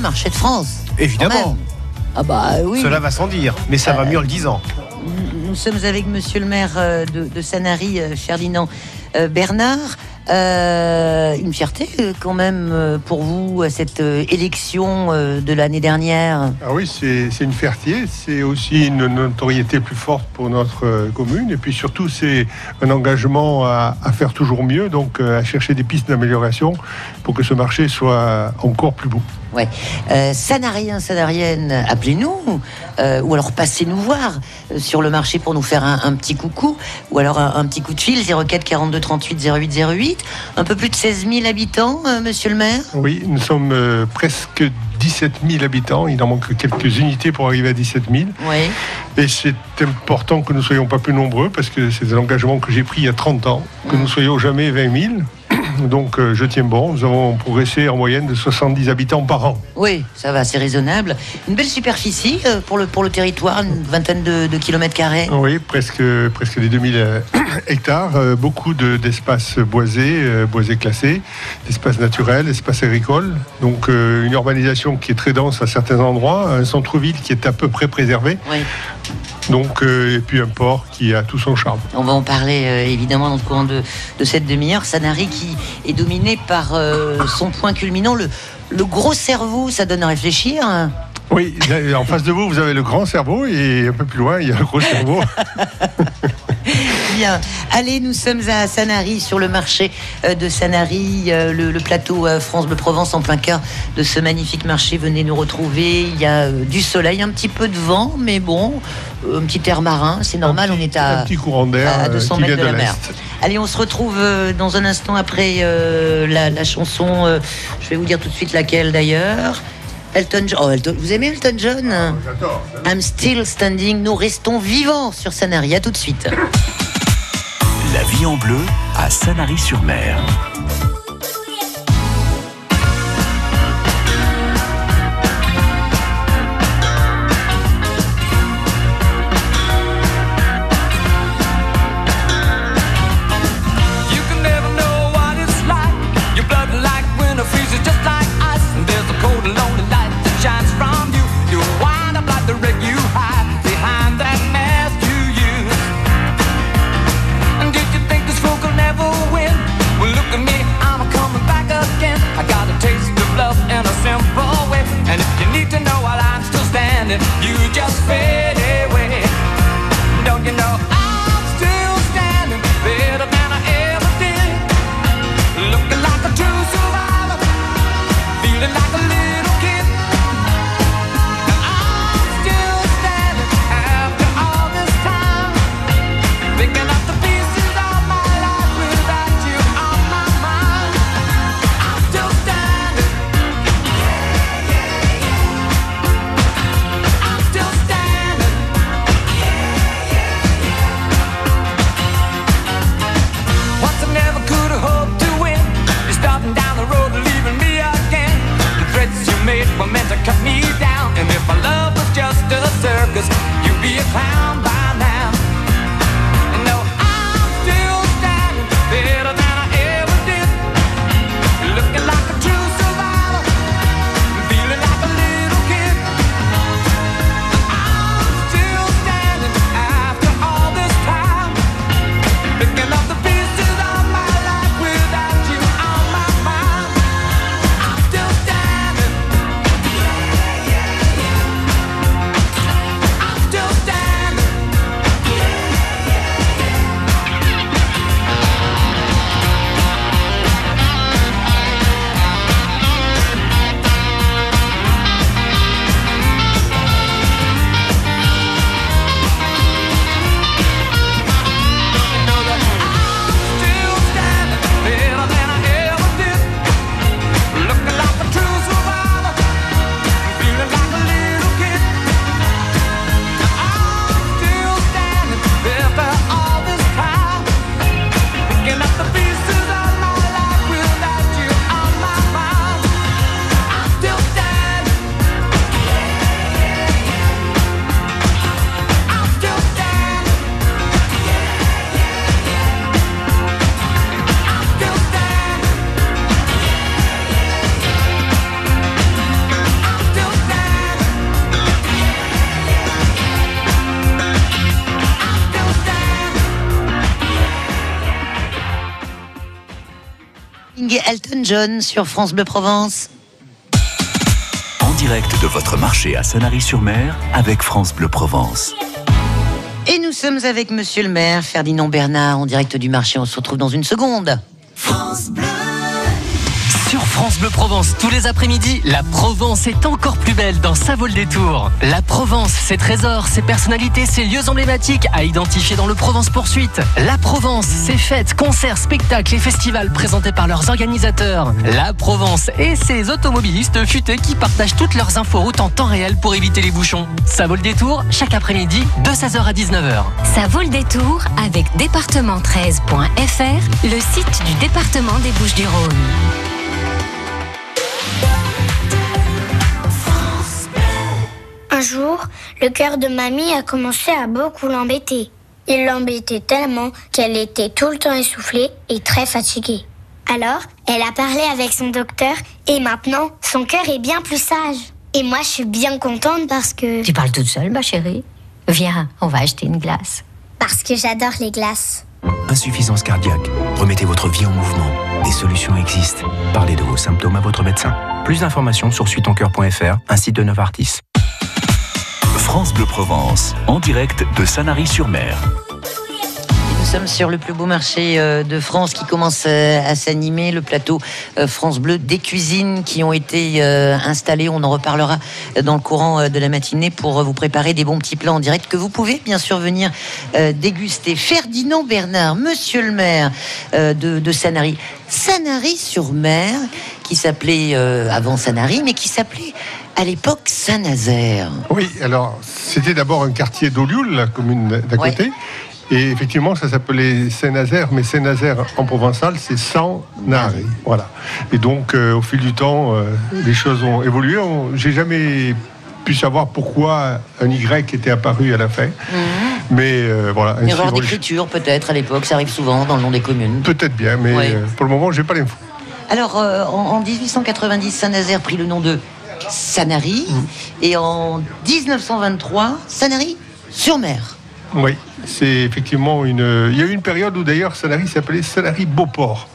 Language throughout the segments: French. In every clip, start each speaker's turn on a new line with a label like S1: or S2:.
S1: marché de France.
S2: Évidemment.
S1: Ah bah oui.
S2: Cela va sans dire, mais ça va
S1: Euh,
S2: mieux en le disant.
S1: Nous sommes avec monsieur le maire euh, de, de Sanary, euh, Ferdinand Bernard. Euh, une fierté quand même pour vous, euh, cette élection de l'année dernière.
S3: Ah oui, c'est une fierté, c'est aussi une notoriété plus forte pour notre commune, et puis surtout c'est un engagement à, à faire toujours mieux, donc à chercher des pistes d'amélioration pour que ce marché soit encore plus beau.
S1: Ouais. Euh, Sanariens, Sanariennes, appelez-nous, euh, ou alors passez nous voir euh, sur le marché pour nous faire un, un petit coucou, ou alors un, un petit coup de fil, 04 42 38 08 08. Un peu plus de 16 000 habitants, euh, monsieur le maire
S3: Oui, nous sommes euh, presque 17 000 habitants, il en manque quelques unités pour arriver à 17 000,
S1: Oui.
S3: et c'est important que nous soyons pas plus nombreux, parce que c'est un engagement que j'ai pris il y a 30 ans, que nous soyons jamais 20 000. Donc euh, je tiens bon, nous avons progressé en moyenne de 70 habitants par an.
S1: Oui, ça va, c'est raisonnable. Une belle superficie euh, pour, le, pour le territoire, une vingtaine de, de kilomètres carrés.
S3: Oui, presque, presque des 2000 euh, hectares, beaucoup de- d'espaces boisés, boisés classés, d'espaces naturels, d'espaces agricoles. Donc une urbanisation qui est très dense à certains endroits, un centre-ville qui est à peu près préservé,
S1: Oui.
S3: Donc, euh, et puis un port qui a tout son charme.
S1: On va en parler euh, évidemment dans le courant de, de cette demi-heure. Sanary qui est dominé par euh, son point culminant, le, le gros cerveau, ça donne à réfléchir. hein.
S3: Oui, en face de vous, vous avez le grand cerveau et un peu plus loin, il y a le gros cerveau.
S1: Bien. Allez, nous sommes à Sanary, sur le marché euh, de Sanary, euh, le, le plateau euh, France Bleu Provence en plein cœur de ce magnifique marché. Venez nous retrouver. Il y a du soleil, un petit peu de vent, mais bon, un petit air marin, c'est normal. On est à,
S3: un petit courant d'air
S1: à
S3: euh,
S1: 200
S3: qui vient
S1: mètres de,
S3: de
S1: la mer. Allez, on se retrouve dans un instant après euh, la, la chanson. euh, je vais vous dire tout de suite laquelle d'ailleurs. Elton John. Oh, Elton- Vous aimez Elton John?
S3: J'adore.
S1: I'm still standing. Nous restons vivants sur Sanary. À tout de suite.
S4: La vie en bleu à Sanary-sur-Mer.
S1: Et Elton John sur France Bleu Provence.
S5: En direct de votre marché à Sanary-sur-Mer avec France Bleu Provence.
S1: Et nous sommes avec Monsieur le maire Ferdinand Bernard en direct du marché. On se retrouve dans une seconde.
S6: Sur France Bleu Provence, tous les après-midi, la Provence est encore plus belle dans sa vol des tours. La Provence, ses trésors, ses personnalités, ses lieux emblématiques à identifier dans le Provence Poursuite. La Provence, ses fêtes, concerts, spectacles et festivals présentés par leurs organisateurs. La Provence et ses automobilistes futés qui partagent toutes leurs inforoutes en temps réel pour éviter les bouchons. Ça vaut le détour chaque après-midi de 16h à 19h.
S7: Ça vaut le détour avec département13.fr, le site du département des Bouches-du-Rhône.
S8: Un jour, le cœur de mamie a commencé à beaucoup l'embêter. Il l'embêtait tellement qu'elle était tout le temps essoufflée et très fatiguée. Alors, elle a parlé avec son docteur et maintenant, son cœur est bien plus sage. Et moi, je suis bien contente parce que...
S7: Tu parles toute seule, ma chérie Viens, on va acheter une glace.
S8: Parce que j'adore les glaces.
S4: Insuffisance cardiaque. Remettez votre vie en mouvement. Des solutions existent. Parlez de vos symptômes à votre médecin. Plus d'informations sur suitoncoeur.fr, un site de Novartis.
S5: France Bleu Provence, en direct de Sanary-sur-Mer.
S1: Nous sommes sur le plus beau marché euh, de France qui commence euh, à s'animer, le plateau euh, France Bleu, des cuisines qui ont été installées. On en reparlera dans le courant de la matinée pour vous préparer des bons petits plats en direct que vous pouvez bien sûr venir déguster. Ferdinand Bernard, monsieur le maire de, de Sanary. Sanary-sur-Mer, qui s'appelait avant Sanary, mais qui s'appelait à l'époque Saint-Nazaire.
S3: Oui, alors c'était d'abord un quartier d'Olioul, la commune d'à
S1: Ouais.
S3: Et effectivement, ça s'appelait Saint-Nazaire, mais Saint-Nazaire en provençal, c'est sans Nari. Voilà. Et donc, euh, au fil du temps, euh, les choses ont évolué. On- J'ai jamais pu savoir pourquoi un Y était apparu à la fin. Mais euh, voilà.
S1: Une erreur d'écriture peut-être à l'époque, ça arrive souvent dans le nom des communes.
S3: Peut-être bien, mais
S1: Ouais.
S3: euh, pour le moment, j'ai pas l'info.
S1: Alors, en, en 1890, Saint-Nazaire prit le nom de Sanary. Et en 1923, Sanary-sur-Mer.
S3: Oui, c'est effectivement une. Il y a eu une période où d'ailleurs Sanary s'appelait Sanary Beauport.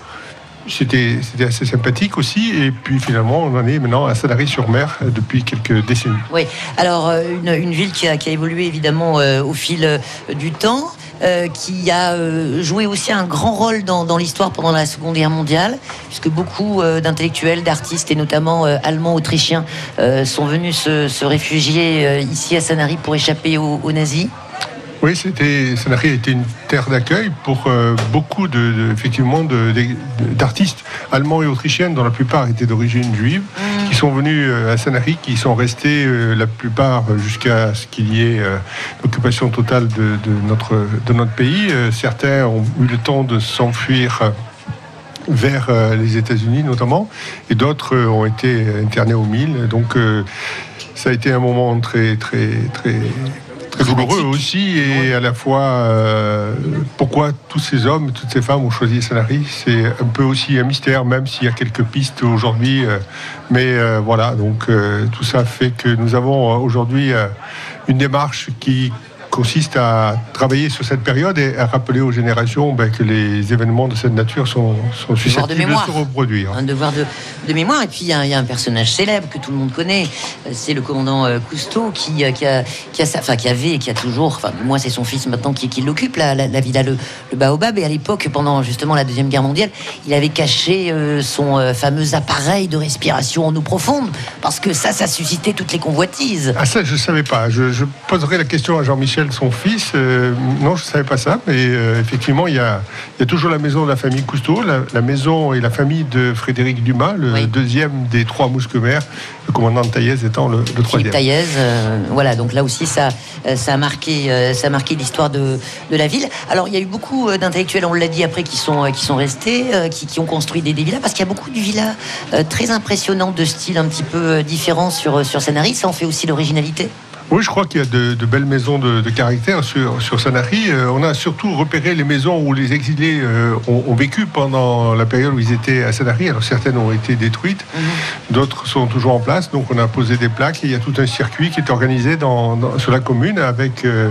S3: C'était assez sympathique aussi. Et puis finalement, on en est maintenant à Sanary-sur-Mer euh, depuis quelques décennies.
S1: Oui, alors euh, une, ville qui a, qui a évolué évidemment euh, au fil euh, du temps, qui a joué aussi un grand rôle dans, dans l'histoire pendant la Seconde Guerre mondiale, puisque beaucoup d'intellectuels, d'artistes et notamment allemands, autrichiens sont venus se, se réfugier ici à Sanary pour échapper aux nazis.
S3: Oui, c'était Sanary a été une terre d'accueil pour euh, beaucoup de, de- effectivement de- de- d'artistes allemands et autrichiens, dont la plupart étaient d'origine juive, qui sont venus euh, à Sanary, qui sont restés euh, la plupart jusqu'à ce qu'il y ait euh, l'occupation totale de, notre de notre pays. Certains ont eu le temps de s'enfuir. vers les États-Unis notamment, et d'autres ont été internés au mille. Donc ça a été un moment très très très très douloureux aussi, et à la fois euh, pourquoi tous ces hommes, toutes ces femmes ont choisi Sanary, c'est un peu aussi un mystère, même s'il y a quelques pistes aujourd'hui. euh, mais euh, voilà, donc euh, tout ça fait que nous avons aujourd'hui une démarche qui consiste à travailler sur cette période et à rappeler aux générations ben, que les événements de cette nature sont, sont susceptibles de, se reproduire.
S1: un devoir de, de mémoire. Et puis il y, a, un personnage célèbre que tout le monde connaît, Euh, c'est le commandant euh, Cousteau qui, euh, qui, a, qui, a enfin, qui avait et qui a toujours, enfin moi c'est son fils maintenant qui, qui l'occupe, la, la, la villa le, Baobab. Et à l'époque, pendant justement la Deuxième Guerre mondiale, il avait caché son fameux appareil de respiration en eau profonde, parce que ça, ça suscitait toutes les convoitises.
S3: Ah ça, je savais pas. Je, je poserai la question à Jean-Michel, son fils. Non, je savais pas ça. Mais effectivement, il y, a, y a toujours la maison de la famille Cousteau, la, la maison et la famille de Frédéric Dumas, le
S1: Oui.
S3: deuxième des trois mousquetaires, le commandant de Taillez étant le, le troisième.
S1: Taillez, euh, voilà, donc là aussi ça, euh, ça a marqué, euh, ça a marqué l'histoire de, de la ville. Alors il y a eu beaucoup euh, d'intellectuels, on l'a dit après, qui sont, qui sont restés, qui, qui ont construit des, des villas, parce qu'il y a beaucoup de villas très impressionnantes, de style un petit peu différent sur, sur Sanary. Ça en fait aussi l'originalité.
S3: Oui, je crois qu'il y a de, de belles maisons de, de caractère sur, sur Sanary. Euh, on a surtout repéré les maisons où les exilés euh, ont, ont vécu pendant la période où ils étaient à Sanary. Alors certaines ont été détruites, d'autres sont toujours en place. Donc on a posé des plaques et il y a tout un circuit qui est organisé dans, dans- sur la commune avec, euh,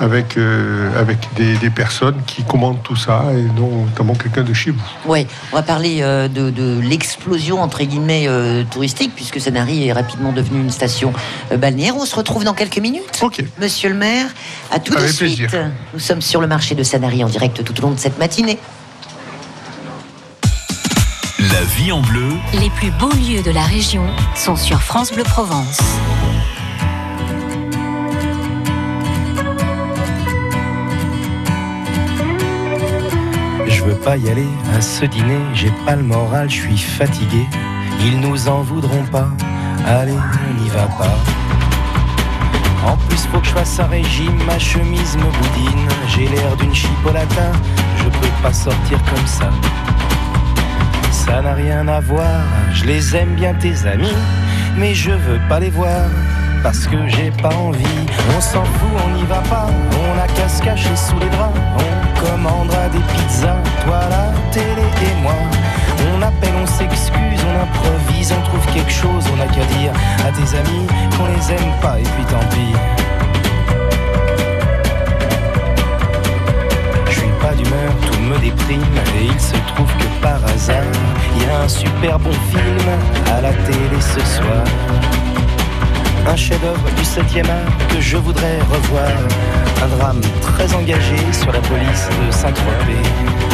S3: avec, euh, avec des, des personnes qui commandent tout ça, et dont notamment quelqu'un de chez vous.
S1: Ouais, on va parler euh, de, de l'explosion entre guillemets euh, touristique, puisque Sanary est rapidement devenue une station euh, balnéaire. On se retrouve dans quelques minutes.
S3: Ok.
S1: Monsieur le maire, à tout de
S3: Avec
S1: suite.
S3: plaisir.
S1: Nous sommes sur le marché de Sanary en direct tout au long de cette matinée.
S5: La vie en bleu,
S7: Les plus beaux lieux de la région sont sur France Bleu Provence.
S4: Veux pas y aller à ce dîner, j'ai pas le moral, je suis fatigué. Ils nous en voudront pas, allez, on n'y va pas. En plus, faut que je fasse un régime, ma chemise me boudine. J'ai l'air d'une chipolata, je peux pas sortir comme ça. Ça n'a rien à voir, je les aime bien tes amis, mais je veux pas les voir. Parce que j'ai pas envie, on s'en fout, on n'y va pas, on a qu'à se cacher sous les draps, commandera des pizzas, toi la télé et moi. On appelle, on s'excuse, on improvise, on trouve quelque chose, on a qu'à dire à tes amis qu'on les aime pas et puis tant pis. Je suis pas d'humeur, tout me déprime et il se trouve que par hasard, il y a un super bon film à la télé ce soir. Un chef-d'œuvre du 7e art que je voudrais revoir. Un drame très engagé sur la police de Saint-Tropez.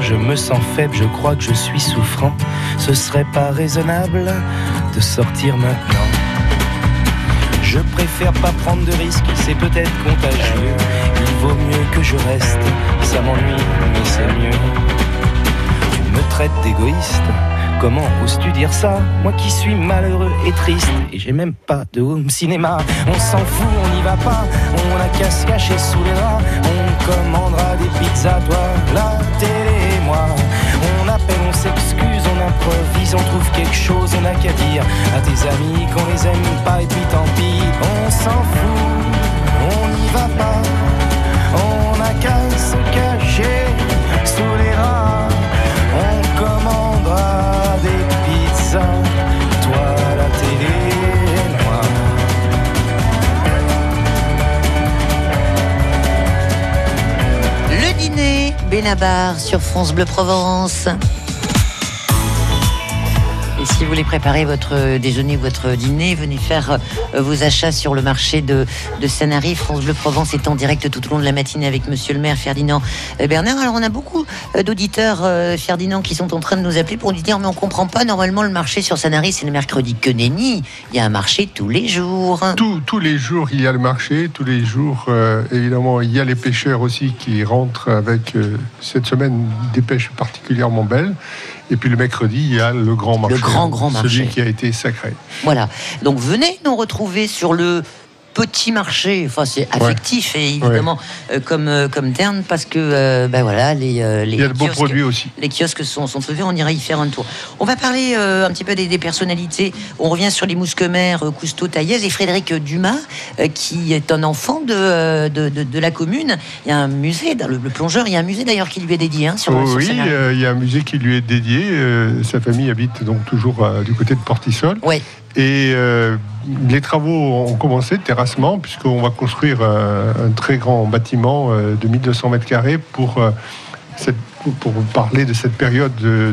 S4: Je me sens faible, je crois que je suis souffrant. Ce serait pas raisonnable de sortir maintenant. Je préfère pas prendre de risques, c'est peut-être contagieux. Il vaut mieux que je reste, ça m'ennuie, mais c'est mieux. Tu me traites d'égoïste. Comment oses-tu dire ça? Moi qui suis malheureux et triste Et j'ai même pas de home cinéma On s'en fout, on n'y va pas On a qu'à se sous les draps On commandera des qu'à dire À tes amis qu'on les aime pas Et puis tant pis, on s'en fout On n'y va pas On a qu'à se cacher sous les draps on commandera des pizzas, toi la télé moi.
S1: Le dîner, Benabar sur France Bleu Provence. Si vous voulez préparer votre déjeuner, votre dîner, venez faire euh, vos achats sur le marché de, Sanary. France Bleu Provence est en direct tout au long de la matinée avec monsieur le maire Ferdinand euh, Bernard. Alors on a beaucoup euh, d'auditeurs, euh, Ferdinand, qui sont en train de nous appeler pour nous dire mais on comprend pas, normalement le marché sur Sanary c'est le mercredi. Que nenni Il y a un marché tous les jours.
S3: Tous- tous les jours, il y a le marché. Tous les jours, euh, évidemment, il y a les pêcheurs aussi qui rentrent avec euh, cette semaine des pêches particulièrement belles. Et puis le mercredi, il y a le grand marché.
S1: grand, grand marché.
S3: Celui qui a été sacré.
S1: Voilà. Donc venez nous retrouver sur le petit marché. Enfin, c'est affectif et évidemment euh, comme euh, comme terme parce que euh, ben voilà les les
S3: Il y a de beaux
S1: kiosques-
S3: produits aussi.
S1: Les kiosques sont, sont on ira y faire un tour. On va parler euh, un petit peu des, des personnalités. On revient sur les mousquemères Cousteau, Taillez et Frédéric Dumas, euh, qui est un enfant de, de, de- de la commune. Il y a un musée, dans le, le plongeur, il y a un musée d'ailleurs qui lui est dédié hein, sur, sur
S3: oui, il y a un musée qui lui est dédié. sa famille habite donc toujours du côté de Portisol.
S1: Ouais.
S3: Et euh, les travaux ont commencé terrassement, puisqu'on va construire euh, un très grand bâtiment euh, de 1200 mètres carrés pour, pour- parler de cette période de,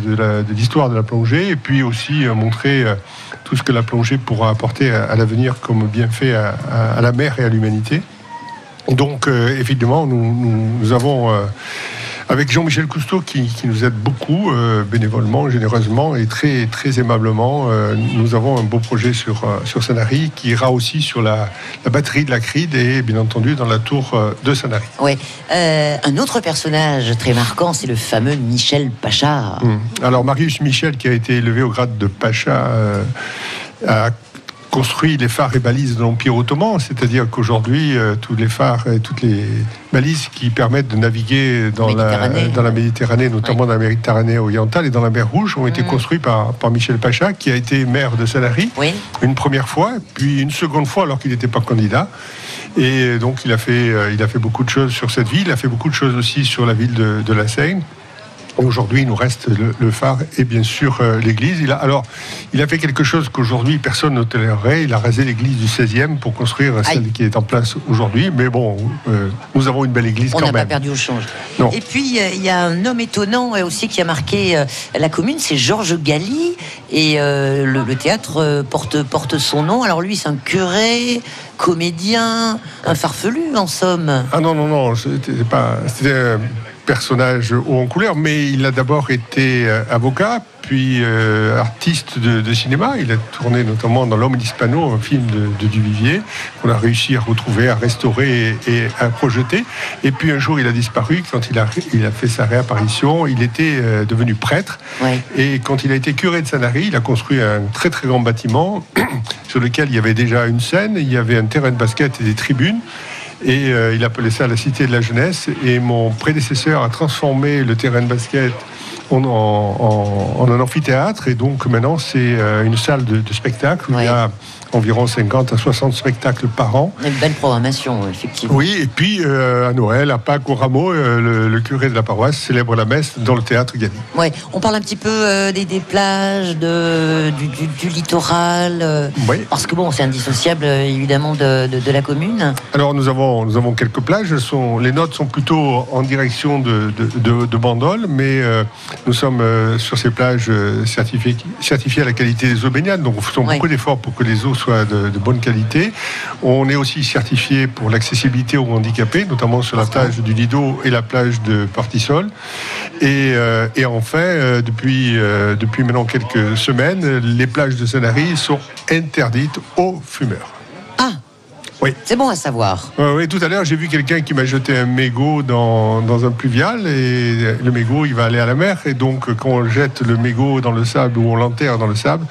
S3: l'histoire de la plongée, et puis aussi montrer tout ce que la plongée pourra apporter à, l'avenir comme bienfait à, la mer et à l'humanité. Donc, euh, évidemment, nous, avons Avec Jean-Michel Cousteau qui, qui nous aide beaucoup, euh, bénévolement, généreusement et très, très aimablement. Euh, nous avons un beau projet sur, euh, sur Sanary qui ira aussi sur la, la batterie de la CRID et bien entendu dans la tour de Sanary.
S1: Euh, un autre personnage très marquant, c'est le fameux Michel Pacha.
S3: Hum. Alors Marius Michel, qui a été élevé au grade de Pacha, construit les phares et balises de l'Empire ottoman, c'est-à-dire qu'aujourd'hui, euh, tous les phares et toutes les balises qui permettent de naviguer dans la,
S1: Méditerranée.
S3: dans la Méditerranée, notamment dans la Méditerranée orientale et dans la mer Rouge, ont été
S1: Mhm.
S3: construits par, par Michel Pacha, qui a été maire de Sanary
S1: Oui.
S3: une première fois, puis une seconde fois alors qu'il n'était pas candidat. Et donc il a, fait, euh, il a fait beaucoup de choses sur cette ville, il a fait beaucoup de choses aussi sur la ville de, de la Seine. Aujourd'hui, il nous reste le, le phare et bien sûr euh, l'église. Il a, alors, il a fait quelque chose qu'aujourd'hui personne ne tolérerait. Il a rasé l'église du 16e pour construire celle qui est en place aujourd'hui. Mais bon, euh, nous avons une belle église
S1: On
S3: quand
S1: n'a pas
S3: même.
S1: perdu au change.
S3: Non.
S1: Et puis, euh, il y a un homme étonnant euh, aussi qui a marqué la commune, c'est Georges Galli. Et le, le théâtre porte, porte son nom. Alors lui, c'est un curé, comédien, un farfelu en somme.
S3: Ah non, non, non, c'était pas. C'était personnage haut en couleur, mais il a d'abord été euh, avocat, puis euh, artiste de, de cinéma. Il a tourné notamment dans L'Homme d'Hispano, un film de, de Duvivier, qu'on a réussi à retrouver, à restaurer et, et à projeter. Et puis un jour, il a disparu. Quand il a, il a fait sa réapparition, il était euh, devenu prêtre.
S1: Ouais.
S3: Et quand il a été curé de Sanary, il a construit un très très grand bâtiment sur lequel il y avait déjà une scène, il y avait un terrain de basket et des tribunes. Et euh, il appelait ça la Cité de la Jeunesse. Et mon prédécesseur a transformé le terrain de basket en, en- en- en un amphithéâtre. Et donc maintenant, c'est euh, une salle de, de spectacle où il y a environ 50 à 60 spectacles par an.
S1: Une belle programmation, effectivement.
S3: Oui, et puis euh, à Noël, à Pâques, au Rameau, euh, le, le curé de la paroisse célèbre la messe dans le théâtre Gadi.
S1: Ouais. On parle un petit peu euh, des, des plages, de, du, du- du littoral. euh,
S3: Oui.
S1: Parce que bon, c'est indissociable évidemment de, de- de la commune.
S3: Alors nous avons, nous avons quelques plages. Sont- les notes sont plutôt en direction de, de, Bandol, mais nous sommes sur ces plages certifiées, certifiées à la qualité des eaux baignades. Donc nous faisons
S1: Ouais.
S3: beaucoup d'efforts pour que les eaux soient de, de bonne qualité. On est aussi certifié pour l'accessibilité aux handicapés, notamment sur la plage du Lido et la plage de Partisol. Et, euh, et enfin, euh, depuis, euh, depuis maintenant quelques semaines, les plages de Sanary sont interdites aux fumeurs. Oui.
S1: C'est bon à savoir.
S3: Oui, tout à l'heure, j'ai vu quelqu'un qui m'a jeté un mégot dans, dans un pluvial et le mégot, il va aller à la mer. Et donc, quand on jette le mégot dans le sable ou on l'enterre dans le sable,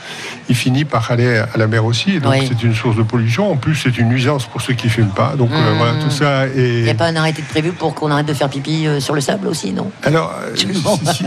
S3: il finit par aller à la mer aussi. Et donc,
S1: Oui.
S3: c'est une source de pollution. En plus, c'est une nuisance pour ceux qui ne fument pas. Donc, euh, voilà, tout ça
S1: Il n'y a pas un arrêté de prévu pour qu'on arrête de faire pipi euh, sur le sable aussi, non?
S3: Alors, euh, si,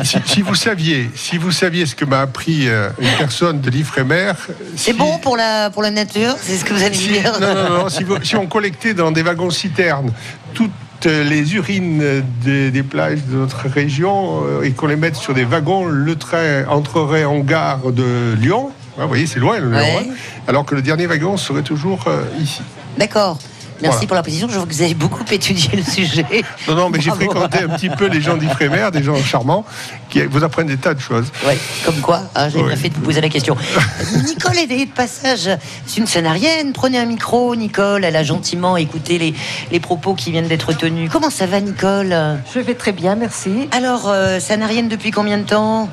S3: si- si vous saviez, si vous saviez ce que m'a appris une personne de l'Ifremer.
S1: C'est bon pour la, pour la nature? C'est ce que vous allez dire
S3: non, non, non, si, vous- si on collectait dans des wagons citernes toutes les urines des, des plages de notre région euh, et qu'on les mette sur des wagons, le train entrerait en gare de Lyon. Ah, vous voyez, c'est loin, le Lyon,
S1: Ouais.
S3: hein, alors que le dernier wagon serait toujours euh, ici.
S1: D'accord. Merci
S3: Voilà.
S1: pour la précision. Je vois que vous avez beaucoup étudié le sujet.
S3: Non, non, mais j'ai fréquenté un petit peu les gens d'Ifremer, des gens charmants, qui vous apprennent des tas de choses.
S1: Ouais, comme quoi, hein, j'ai
S3: Ouais.
S1: bien fait de vous poser la question. Nicole est de passage. C'est une scénarienne. Prenez un micro, Nicole. Elle a gentiment écouté les, les propos qui viennent d'être tenus. Comment ça va, Nicole?
S9: Je vais très bien, merci.
S1: Alors, euh, scénarienne depuis combien de temps?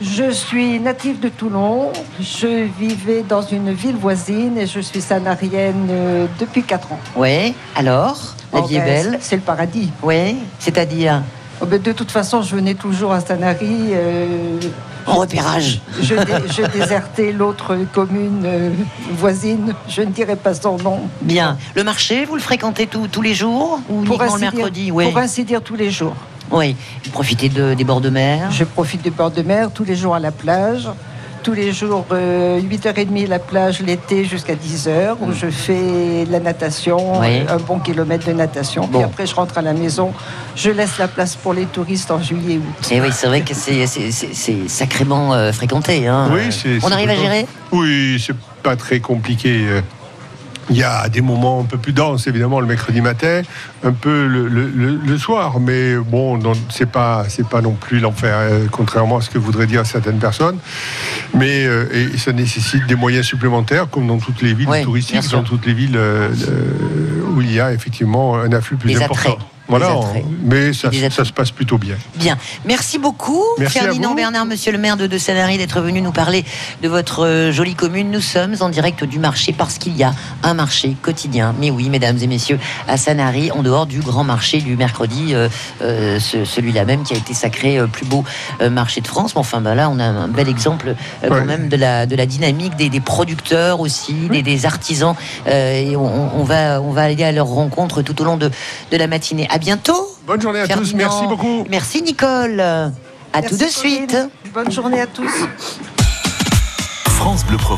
S9: Je suis native de Toulon. Je vivais dans une ville voisine et je suis sanarienne euh, depuis 4 ans.
S1: Ouais. Alors, la
S9: Oh,
S1: vie est belle.
S9: C'est le paradis.
S1: Ouais. C'est-à-dire
S9: Oh, ben, de toute façon, je venais toujours à Sanary. euh,
S1: en repérage.
S9: je, dé- je désertais l'autre commune euh, voisine. Je ne dirai pas son nom.
S1: Bien. Le marché, vous le fréquentez tous- tous les jours ou uniquement le mercredi
S9: dire,
S1: Oui.
S9: pour ainsi dire, tous les jours.
S1: Oui. Vous profitez de- des bords de mer?
S9: Je profite du bord de mer tous les jours à la plage. Tous les jours, euh, 8h30 la plage l'été jusqu'à 10h, où je fais de la natation,
S1: Oui.
S9: euh, un bon kilomètre de natation.
S1: Bon.
S9: Puis après, je rentre à la maison. Je laisse la place pour les touristes en juillet août.
S1: Et oui, c'est vrai que c'est- sacrément euh, fréquenté. hein.
S3: Oui, c'est-
S1: On arrive à gérer?
S3: Oui, c'est pas très compliqué. Il y a des moments un peu plus denses, évidemment, le mercredi matin, un peu le, le- le- soir, mais bon, c'est pas, c'est pas non plus l'enfer, euh, contrairement à ce que voudraient dire certaines personnes. Mais euh, et ça nécessite des moyens supplémentaires, comme dans toutes les villes
S1: Oui,
S3: touristiques, dans toutes les villes euh, où il y a effectivement un afflux plus important.
S1: attraits.
S3: Voilà, mais ça, se passe plutôt bien.
S1: Bien. Merci beaucoup,
S3: Merci
S1: Ferdinand. Bernard, monsieur le maire de, de Sanary, d'être venu nous parler de votre euh, jolie commune. Nous sommes en direct du marché parce qu'il y a un marché quotidien. Mais oui, mesdames et messieurs, à Sanary, en dehors du grand marché du mercredi, euh, euh, ce- celui-là même qui a été sacré euh, plus beau marché de France. Mais enfin, bah là, on a un bel exemple quand même de la, de la dynamique des, des producteurs aussi, des, des artisans. Et on, on va, on va aller à leur rencontre tout au long de, de la matinée. À bientôt.
S3: Bonne journée à tous, merci beaucoup.
S1: Merci Nicole. À tout de suite.
S9: Bonne journée à tous.
S5: France Bleu.